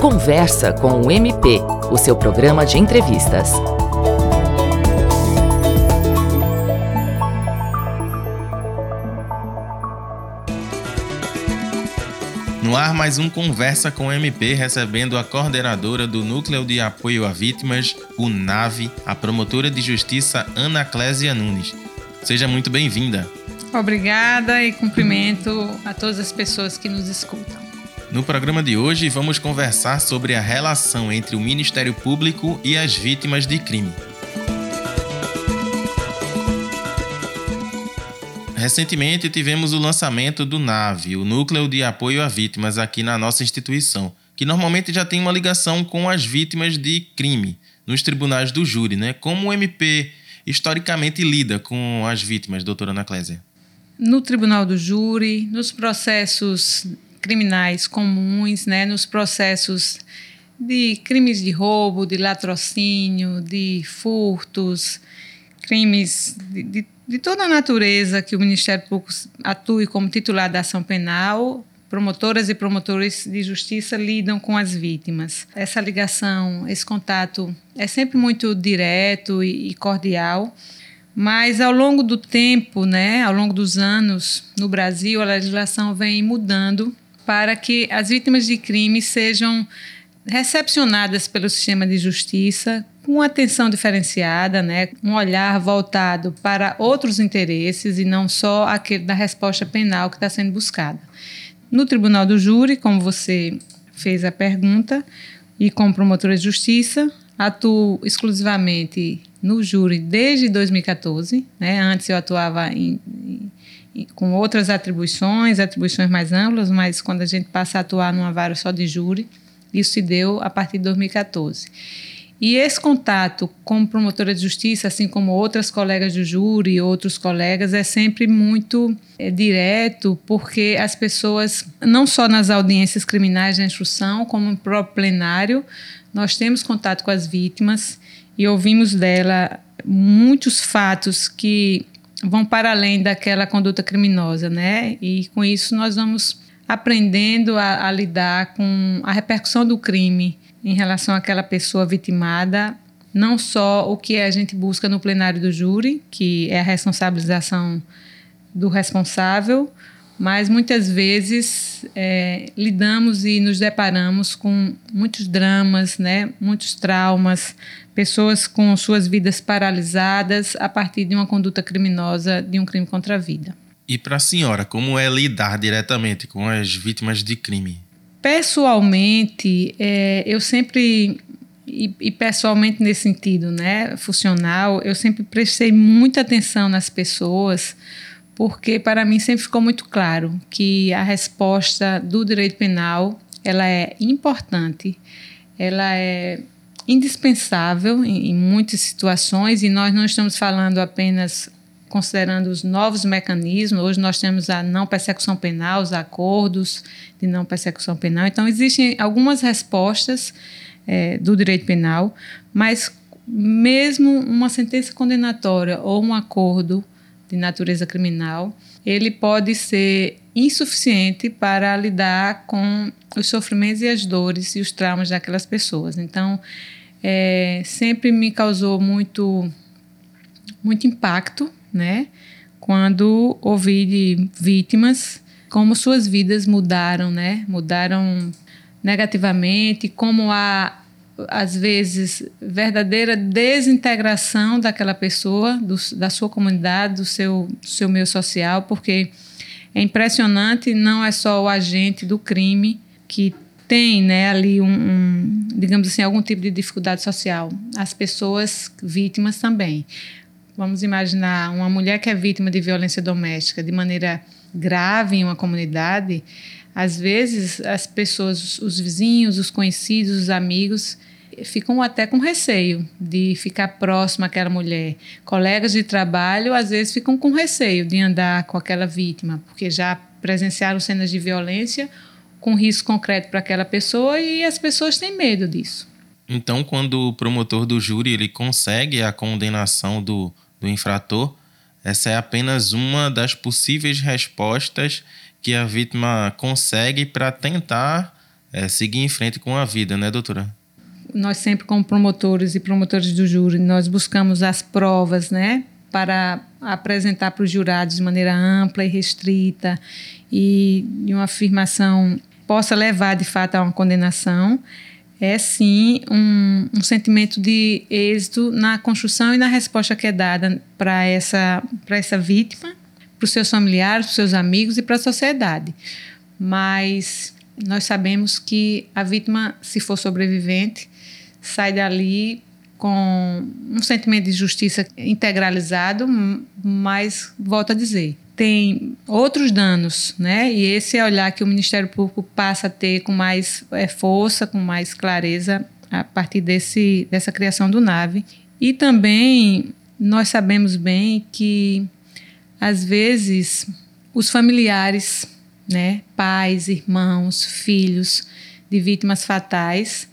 Conversa com o MP, o seu programa de entrevistas. No ar, mais um Conversa com o MP, recebendo a coordenadora do Núcleo de Apoio a Vítimas, o NAVE, a promotora de justiça Ana Clésia Nunes. Seja muito bem-vinda. Obrigada e cumprimento a todas as pessoas que nos escutam. No programa de hoje, vamos conversar sobre a relação entre o Ministério Público e as vítimas de crime. Recentemente tivemos o lançamento do NAVE, o Núcleo de Apoio a Vítimas, aqui na nossa instituição, que normalmente já tem uma ligação com as vítimas de crime nos tribunais do júri, né? Como o MP historicamente lida com as vítimas, doutora Ana Clésia? No tribunal do júri, nos processos criminais comuns, né, nos processos de crimes de roubo, de latrocínio, de furtos, crimes de, de, de toda a natureza que o Ministério Público atue como titular da ação penal, promotoras e promotores de justiça lidam com as vítimas. Essa ligação, esse contato é sempre muito direto e, cordial, mas ao longo do tempo, né, ao longo dos anos, no Brasil, a legislação vem mudando para que as vítimas de crime sejam recepcionadas pelo sistema de justiça com atenção diferenciada, né, um olhar voltado para outros interesses e não só aquele da resposta penal que está sendo buscada. No Tribunal do Júri, como você fez a pergunta, e como promotora de justiça, atuo exclusivamente no júri desde 2014. Né? Antes eu atuava em, com outras atribuições, atribuições mais amplas, mas quando a gente passa a atuar numa vara só de júri, isso se deu a partir de 2014. E esse contato com promotora de justiça, assim como outras colegas do júri e outros colegas, é sempre muito é, direto, porque as pessoas, não só nas audiências criminais da instrução, como no próprio plenário, nós temos contato com as vítimas e ouvimos dela muitos fatos que vão para além daquela conduta criminosa, né? E com isso nós vamos aprendendo a, a lidar com a repercussão do crime em relação àquela pessoa vitimada, não só o que a gente busca no plenário do júri, que é a responsabilização do responsável, mas muitas vezes é, lidamos e nos deparamos com muitos dramas, né, muitos traumas, pessoas com suas vidas paralisadas a partir de uma conduta criminosa, de um crime contra a vida. E para a senhora, como é lidar diretamente com as vítimas de crime? Pessoalmente, é, eu sempre e, e, pessoalmente nesse sentido, né, funcional, eu sempre prestei muita atenção nas pessoas, porque para mim sempre ficou muito claro que a resposta do direito penal ela é importante, ela é indispensável em, em muitas situações e nós não estamos falando apenas considerando os novos mecanismos. Hoje nós temos a não persecução penal, os acordos de não persecução penal. Então, existem algumas respostas é, do direito penal, mas mesmo uma sentença condenatória ou um acordo de natureza criminal, ele pode ser insuficiente para lidar com os sofrimentos e as dores e os traumas daquelas pessoas. Então, é, sempre me causou muito, muito impacto né? Quando ouvi de vítimas como suas vidas mudaram, né? Mudaram negativamente, como há às vezes verdadeira desintegração daquela pessoa, do, da sua comunidade, do seu, seu meio social, porque é impressionante, não é só o agente do crime que tem né, ali um, um, digamos assim, algum tipo de dificuldade social. As pessoas vítimas também. Vamos imaginar uma mulher que é vítima de violência doméstica de maneira grave em uma comunidade. Às vezes, as pessoas, os vizinhos, os conhecidos, os amigos, ficam até com receio de ficar próximo àquela mulher. Colegas de trabalho, às vezes, ficam com receio de andar com aquela vítima, porque já presenciaram cenas de violência com risco concreto para aquela pessoa e as pessoas têm medo disso. Então, quando o promotor do júri ele consegue a condenação do, do infrator, essa é apenas uma das possíveis respostas que a vítima consegue para tentar é, seguir em frente com a vida, né, doutora? Nós sempre, como promotores e promotores do júri, nós buscamos as provas, né, para apresentar para os jurados de maneira ampla e restrita e uma afirmação possa levar de fato a uma condenação é sim um, um, sentimento de êxito na construção e na resposta que é dada para essa, essa vítima, para os seus familiares, para os seus amigos e para a sociedade. Mas nós sabemos que a vítima, se for sobrevivente, sai dali com um sentimento de justiça integralizado, mas volto a dizer, tem outros danos, né? E esse é olhar que o Ministério Público passa a ter com mais é, força, com mais clareza a partir desse, dessa criação do NAVE. E também nós sabemos bem que às vezes os familiares, né, pais, irmãos, filhos de vítimas fatais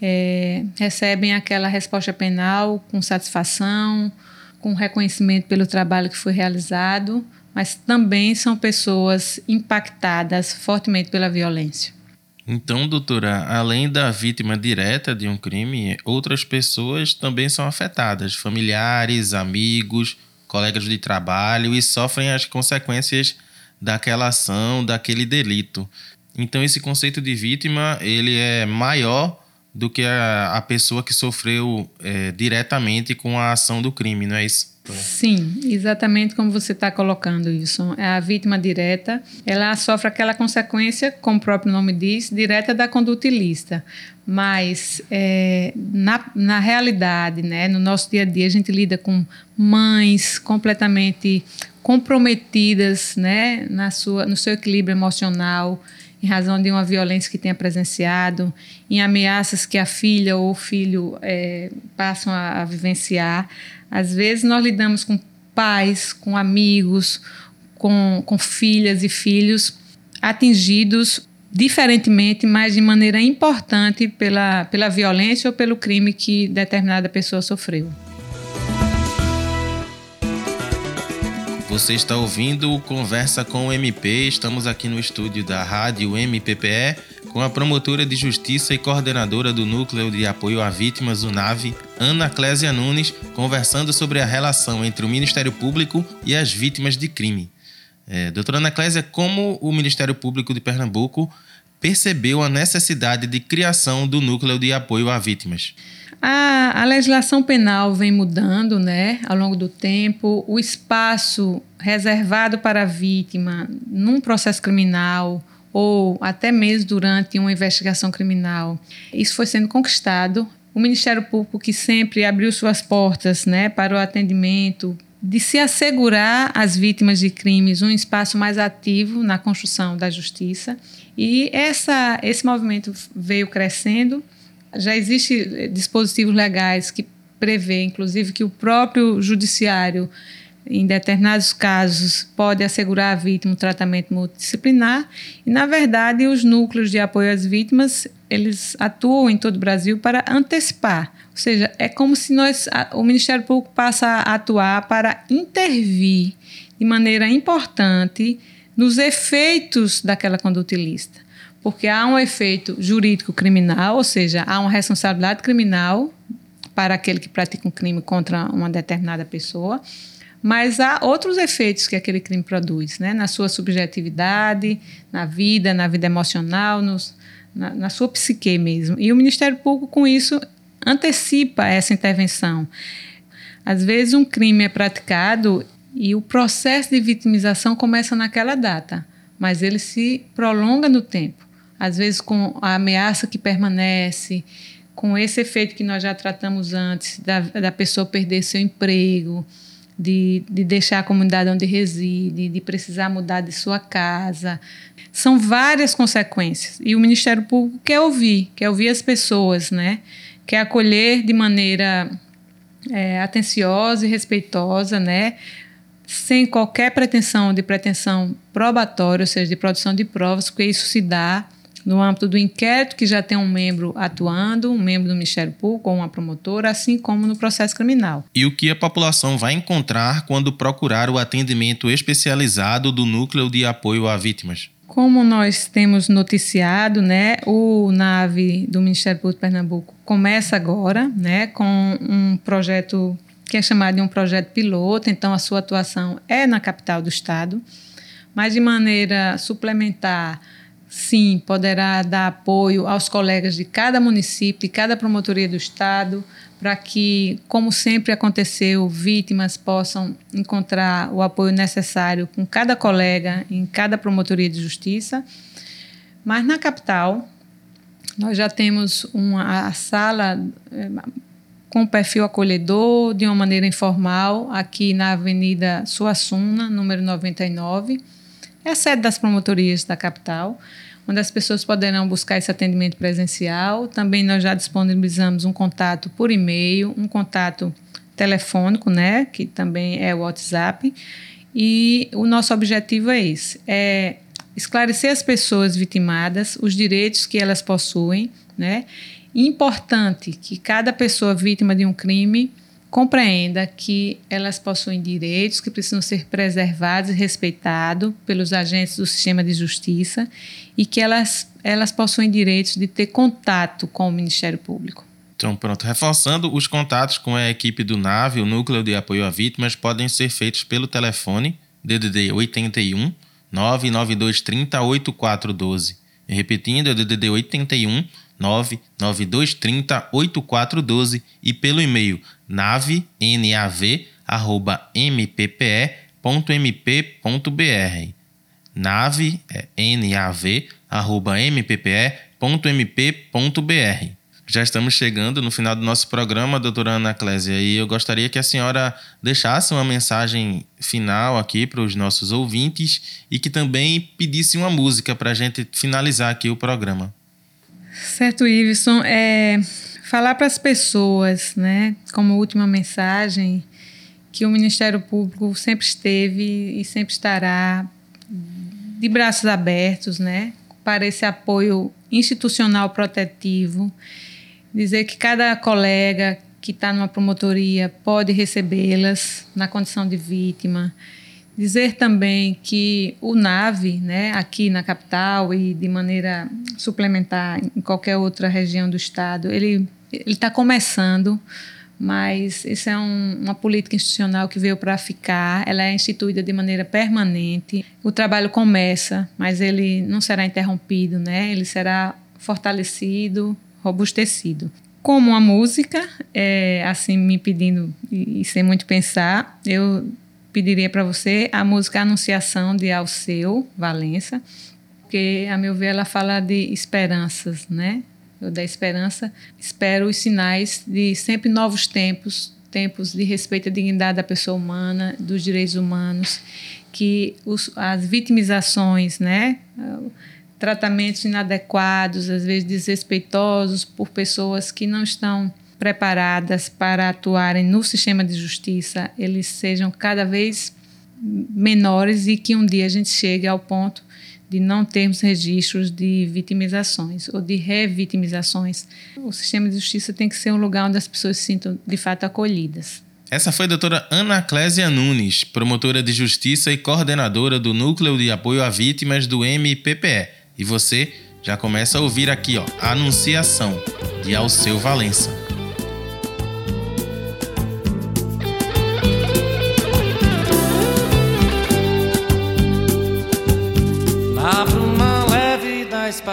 é, recebem aquela resposta penal com satisfação, com reconhecimento pelo trabalho que foi realizado, mas também são pessoas impactadas fortemente pela violência. Então, doutora, além da vítima direta de um crime, outras pessoas também são afetadas, familiares, amigos, colegas de trabalho e sofrem as consequências daquela ação, daquele delito. Então, esse conceito de vítima ele é maior do que a, a pessoa que sofreu é, diretamente com a ação do crime, não é isso? Sim, exatamente como você está colocando isso. É a vítima direta, ela sofre aquela consequência, como o próprio nome diz, direta da conduta ilícita. Mas é, na, na realidade, né, no nosso dia a dia, a gente lida com mães completamente comprometidas né, na sua, no seu equilíbrio emocional, em razão de uma violência que tenha presenciado, em ameaças que a filha ou o filho é, passam a, a vivenciar. Às vezes nós lidamos com pais, com amigos, com, com filhas e filhos atingidos diferentemente, mas de maneira importante pela, pela violência ou pelo crime que determinada pessoa sofreu. Você está ouvindo Conversa com o MP. Estamos aqui no estúdio da Rádio MPPE com a promotora de justiça e coordenadora do Núcleo de Apoio a Vítimas, o NAVE, Ana Clésia Nunes, conversando sobre a relação entre o Ministério Público e as vítimas de crime. É, doutora Ana Clésia, como o Ministério Público de Pernambuco percebeu a necessidade de criação do Núcleo de Apoio a Vítimas? A, a, legislação penal vem mudando né, ao longo do tempo. O espaço reservado para a vítima num processo criminal ou até mesmo durante uma investigação criminal, isso foi sendo conquistado. O Ministério Público, que sempre abriu suas portas né, para o atendimento, de se assegurar às vítimas de crimes um espaço mais ativo na construção da justiça. E essa, esse movimento veio crescendo já existem dispositivos legais que prevê, inclusive, que o próprio judiciário, em determinados casos, pode assegurar à vítima um tratamento multidisciplinar. E, na verdade, os núcleos de apoio às vítimas, eles atuam em todo o Brasil para antecipar. Ou seja, é como se nós, o Ministério Público passa a atuar para intervir de maneira importante nos efeitos daquela conduta ilícita porque há um efeito jurídico criminal, ou seja, há uma responsabilidade criminal para aquele que pratica um crime contra uma determinada pessoa, mas há outros efeitos que aquele crime produz, né? na sua subjetividade, na vida, na vida emocional, nos, na, na sua psique mesmo. E o Ministério Público, com isso, antecipa essa intervenção. Às vezes, um crime é praticado e o processo de vitimização começa naquela data, mas ele se prolonga no tempo às vezes com a ameaça que permanece, com esse efeito que nós já tratamos antes, da, da pessoa perder seu emprego, de, de deixar a comunidade onde reside, de precisar mudar de sua casa. São várias consequências. E o Ministério Público quer ouvir, quer ouvir as pessoas, né? quer acolher de maneira é, atenciosa e respeitosa, né? sem qualquer pretensão de pretensão probatória, ou seja, de produção de provas, porque isso se dá no âmbito do inquérito, que já tem um membro atuando, um membro do Ministério Público ou uma promotora, assim como no processo criminal. E o que a população vai encontrar quando procurar o atendimento especializado do Núcleo de Apoio a Vítimas? Como nós temos noticiado, né, o NAVE do Ministério Público de Pernambuco começa agora, né, com um projeto que é chamado de um projeto piloto, então a sua atuação é na capital do estado, mas de maneira suplementar, sim, poderá dar apoio aos colegas de cada município, de cada promotoria do estado, para que, como sempre aconteceu, vítimas possam encontrar o apoio necessário com cada colega em cada promotoria de justiça. Mas na capital, nós já temos uma a sala é, com perfil acolhedor, de uma maneira informal, aqui na Avenida Suassuna, número 99. É a sede das promotorias da capital onde as pessoas poderão buscar esse atendimento presencial. Também nós já disponibilizamos um contato por e-mail, um contato telefônico, né, que também é o WhatsApp. E o nosso objetivo é esse, é esclarecer as pessoas vitimadas, os direitos que elas possuem, né? Importante que cada pessoa vítima de um crime compreenda que elas possuem direitos que precisam ser preservados e respeitados pelos agentes do sistema de justiça e que elas, elas possuem direitos de ter contato com o Ministério Público. Então, pronto. Reforçando, os contatos com a equipe do NAVE, o Núcleo de Apoio a Vítimas, podem ser feitos pelo telefone DDD 81 99230 8412. Repetindo, é DDD 81 99230 8412 e pelo e-mail nave, nav, arroba mppe.mp.br. Nave é nav, arroba mppe.mp.br. Já estamos chegando no final do nosso programa, doutora Ana Clésia, e eu gostaria que a senhora deixasse uma mensagem final aqui para os nossos ouvintes e que também pedisse uma música para a gente finalizar aqui o programa. Certo, Iveson. É, falar para as pessoas, né, como última mensagem, que o Ministério Público sempre esteve e sempre estará de braços abertos, né, para esse apoio institucional protetivo. Dizer que cada colega que está numa promotoria pode recebê-las na condição de vítima Dizer também que o NAVE, né, aqui na capital e de maneira suplementar em qualquer outra região do estado, ele está começando, mas isso é um, uma política institucional que veio para ficar, ela é instituída de maneira permanente. O trabalho começa, mas ele não será interrompido, né? ele será fortalecido, robustecido. Como a música, é, assim me pedindo e, e sem muito pensar, eu pediria para você a música Anunciação de Alceu Valença, porque, a meu ver, ela fala de esperanças, né? Eu da esperança espero os sinais de sempre novos tempos, tempos de respeito à dignidade da pessoa humana, dos direitos humanos, que os, as vitimizações, né? Tratamentos inadequados, às vezes desrespeitosos por pessoas que não estão preparadas para atuarem no sistema de justiça, eles sejam cada vez menores e que um dia a gente chegue ao ponto de não termos registros de vitimizações ou de revitimizações. O sistema de justiça tem que ser um lugar onde as pessoas se sintam de fato acolhidas. Essa foi a doutora Ana Clésia Nunes, promotora de justiça e coordenadora do Núcleo de Apoio a Vítimas do MPPE. E você já começa a ouvir aqui, ó, a Anunciação, de Alceu Valença.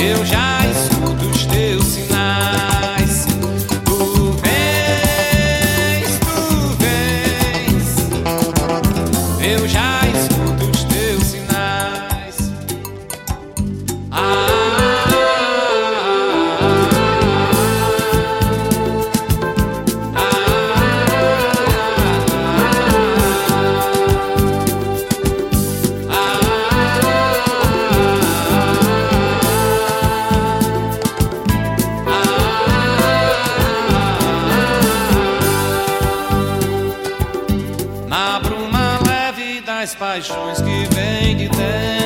Eu já estou. paixões que vêm de dentro.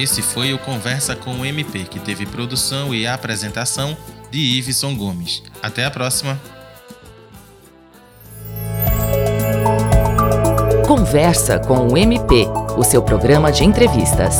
Esse foi o Conversa com o MP, que teve produção e apresentação de Iveson Gomes. Até a próxima! Conversa com o MP, o seu programa de entrevistas.